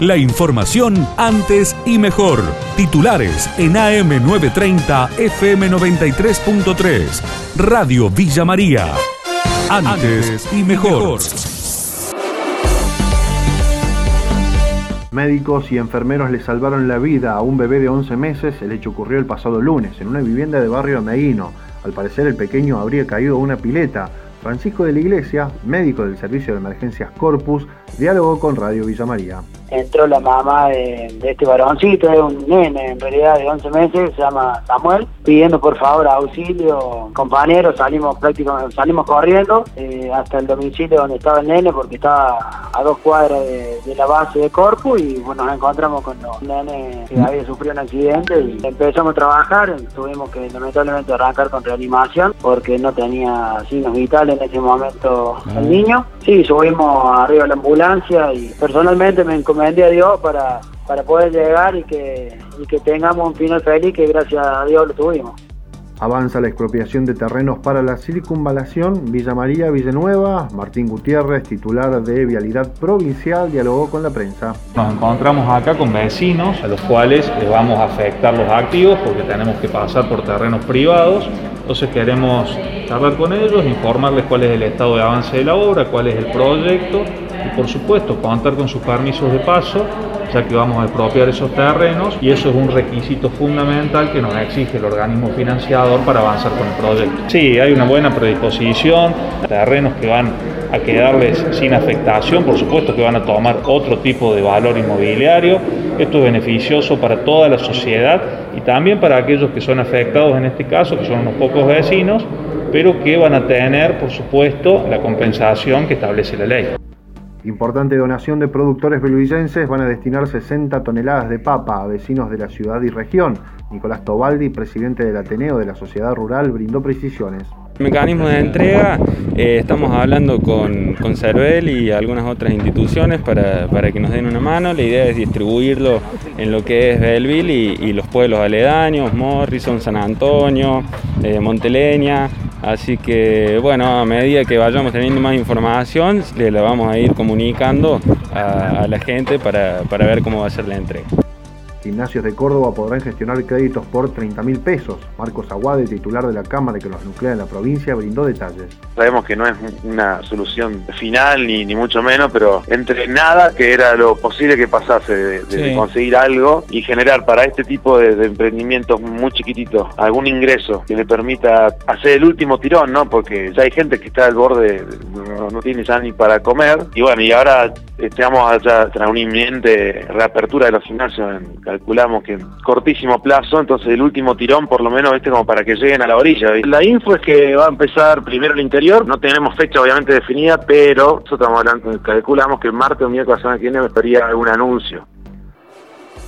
La información antes y mejor. Titulares en AM930 FM93.3. Radio Villa María. Antes y mejor. Médicos y enfermeros le salvaron la vida a un bebé de 11 meses. El hecho ocurrió el pasado lunes en una vivienda de barrio Meguino. Al parecer el pequeño habría caído a una pileta. Francisco de la Iglesia, médico del Servicio de Emergencias Corpus, dialogó con Radio Villa María. Entró la mamá de, este varoncito, es un nene en realidad de 11 meses, se llama Samuel, pidiendo por favor auxilio, compañeros, salimos prácticamente, salimos corriendo eh, hasta el domicilio donde estaba el nene porque estaba a dos cuadras de, la base de Corpus y bueno, nos encontramos con los nenes que había sufrido un accidente y empezamos a trabajar, tuvimos que lamentablemente arrancar con reanimación porque no tenía signos vitales en ese momento el niño. Sí, subimos arriba de la ambulancia y personalmente me encomendé a Dios para, para poder llegar y que, y que tengamos un final feliz que gracias a Dios lo tuvimos. Avanza la expropiación de terrenos para la circunvalación Villa María Villanueva. Martín Gutiérrez, titular de Vialidad Provincial, dialogó con la prensa. Nos encontramos acá con vecinos a los cuales les vamos a afectar los activos porque tenemos que pasar por terrenos privados. Entonces queremos hablar con ellos, informarles cuál es el estado de avance de la obra, cuál es el proyecto y por supuesto contar con sus permisos de paso ya que vamos a expropiar esos terrenos y eso es un requisito fundamental que nos exige el organismo financiador para avanzar con el proyecto. Sí, hay una buena predisposición, terrenos que van a quedarles sin afectación, por supuesto que van a tomar otro tipo de valor inmobiliario. Esto es beneficioso para toda la sociedad y también para aquellos que son afectados en este caso, que son unos pocos vecinos, pero que van a tener, por supuesto, la compensación que establece la ley. Importante donación de productores beluillenses van a destinar 60 toneladas de papa a vecinos de la ciudad y región. Nicolás Tobaldi, presidente del Ateneo de la Sociedad Rural, brindó precisiones. Mecanismo de entrega, eh, estamos hablando con, con Cervel y algunas otras instituciones para, que nos den una mano. La idea es distribuirlo en lo que es Belleville y, los pueblos aledaños, Morrison, San Antonio, eh, Monteleña, Así que bueno, a medida que vayamos teniendo más información, le vamos a ir comunicando a, la gente para, para ver cómo va a ser la entrega. Gimnasios de Córdoba podrán gestionar créditos por 30 mil pesos. Marcos Aguade, titular de la Cámara que los nuclea en la provincia, brindó detalles. Sabemos que no es una solución final ni, ni mucho menos, pero entre nada, que era lo posible que pasase de, conseguir algo y generar para este tipo de, emprendimientos muy chiquititos algún ingreso que le permita hacer el último tirón, ¿no? Porque ya hay gente que está al borde, no, tiene ya ni para comer. Y bueno, y ahora estamos allá tras una inminente reapertura de los gimnasios en calculamos que cortísimo plazo, entonces el último tirón por lo menos este como para que lleguen a la orilla. La info es que va a empezar primero el interior, no tenemos fecha obviamente definida, pero nosotros estamos hablando, calculamos que el martes o miércoles semana que viene estaría algún anuncio.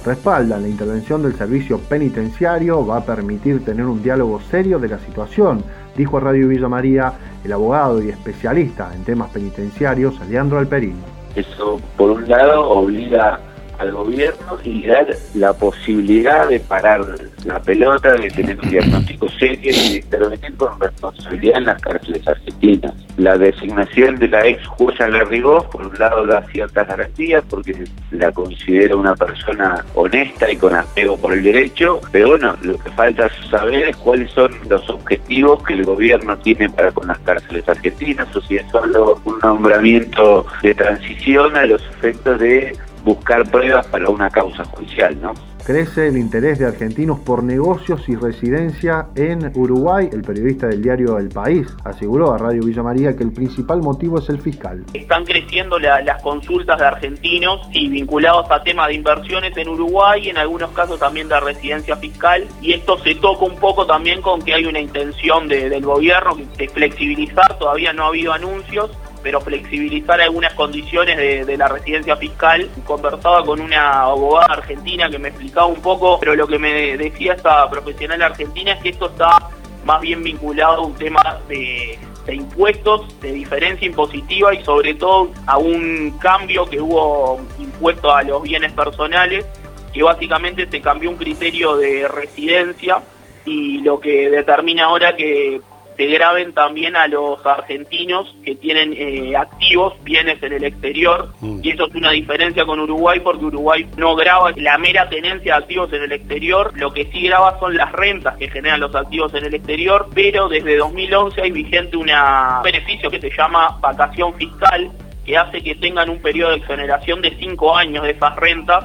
Respaldan la intervención del servicio penitenciario, va a permitir tener un diálogo serio de la situación, dijo a Radio Villa María el abogado y especialista en temas penitenciarios, Leandro Alperín. Eso, por un lado, obliga al gobierno y dar la posibilidad de parar la pelota, de tener un diagnóstico serio y de intervenir con responsabilidad en las cárceles argentinas. La designación de la ex jueza Larrigós, por un lado, da ciertas garantías porque la considera una persona honesta y con apego por el derecho, pero bueno, lo que falta saber es cuáles son los objetivos que el gobierno tiene para con las cárceles argentinas, o si es solo un nombramiento de transición a los efectos de buscar pruebas para una causa judicial, ¿no? Crece el interés de argentinos por negocios y residencia en Uruguay. El periodista del diario El País aseguró a Radio Villa María que el principal motivo es el fiscal. Están creciendo las consultas de argentinos y vinculados a temas de inversiones en Uruguay y en algunos casos también de residencia fiscal. Y esto se toca un poco también con que hay una intención del gobierno de flexibilizar, todavía no ha habido anuncios, pero flexibilizar algunas condiciones de, la residencia fiscal. Conversaba con una abogada argentina que me explicaba un poco, pero lo que me decía esta profesional argentina es que esto está más bien vinculado a un tema de, impuestos, de diferencia impositiva y sobre todo a un cambio que hubo impuesto a los bienes personales, que básicamente se cambió un criterio de residencia y lo que determina ahora que se graben también a los argentinos que tienen eh, activos bienes en el exterior mm. y eso es una diferencia con Uruguay porque Uruguay no graba la mera tenencia de activos en el exterior, lo que sí graba son las rentas que generan los activos en el exterior, pero desde 2011 hay vigente un beneficio que se llama vacación fiscal que hace que tengan un periodo de exoneración de 5 años de esas rentas.